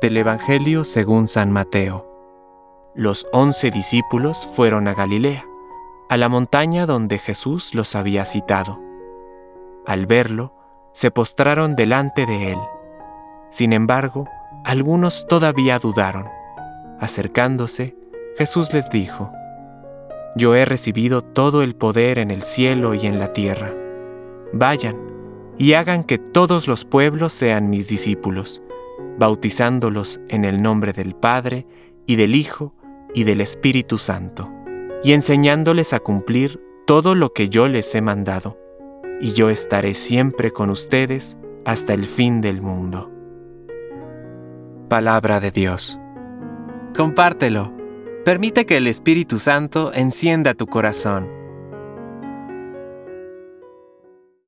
Del Evangelio según San Mateo. Los once discípulos fueron a Galilea, a la montaña donde Jesús los había citado. Al verlo, se postraron delante de él. Sin embargo, algunos todavía dudaron. Acercándose, Jesús les dijo, Yo he recibido todo el poder en el cielo y en la tierra. Vayan y hagan que todos los pueblos sean mis discípulos, bautizándolos en el nombre del Padre y del Hijo y del Espíritu Santo, y enseñándoles a cumplir todo lo que yo les he mandado. Y yo estaré siempre con ustedes hasta el fin del mundo. Palabra de Dios. Compártelo. Permite que el Espíritu Santo encienda tu corazón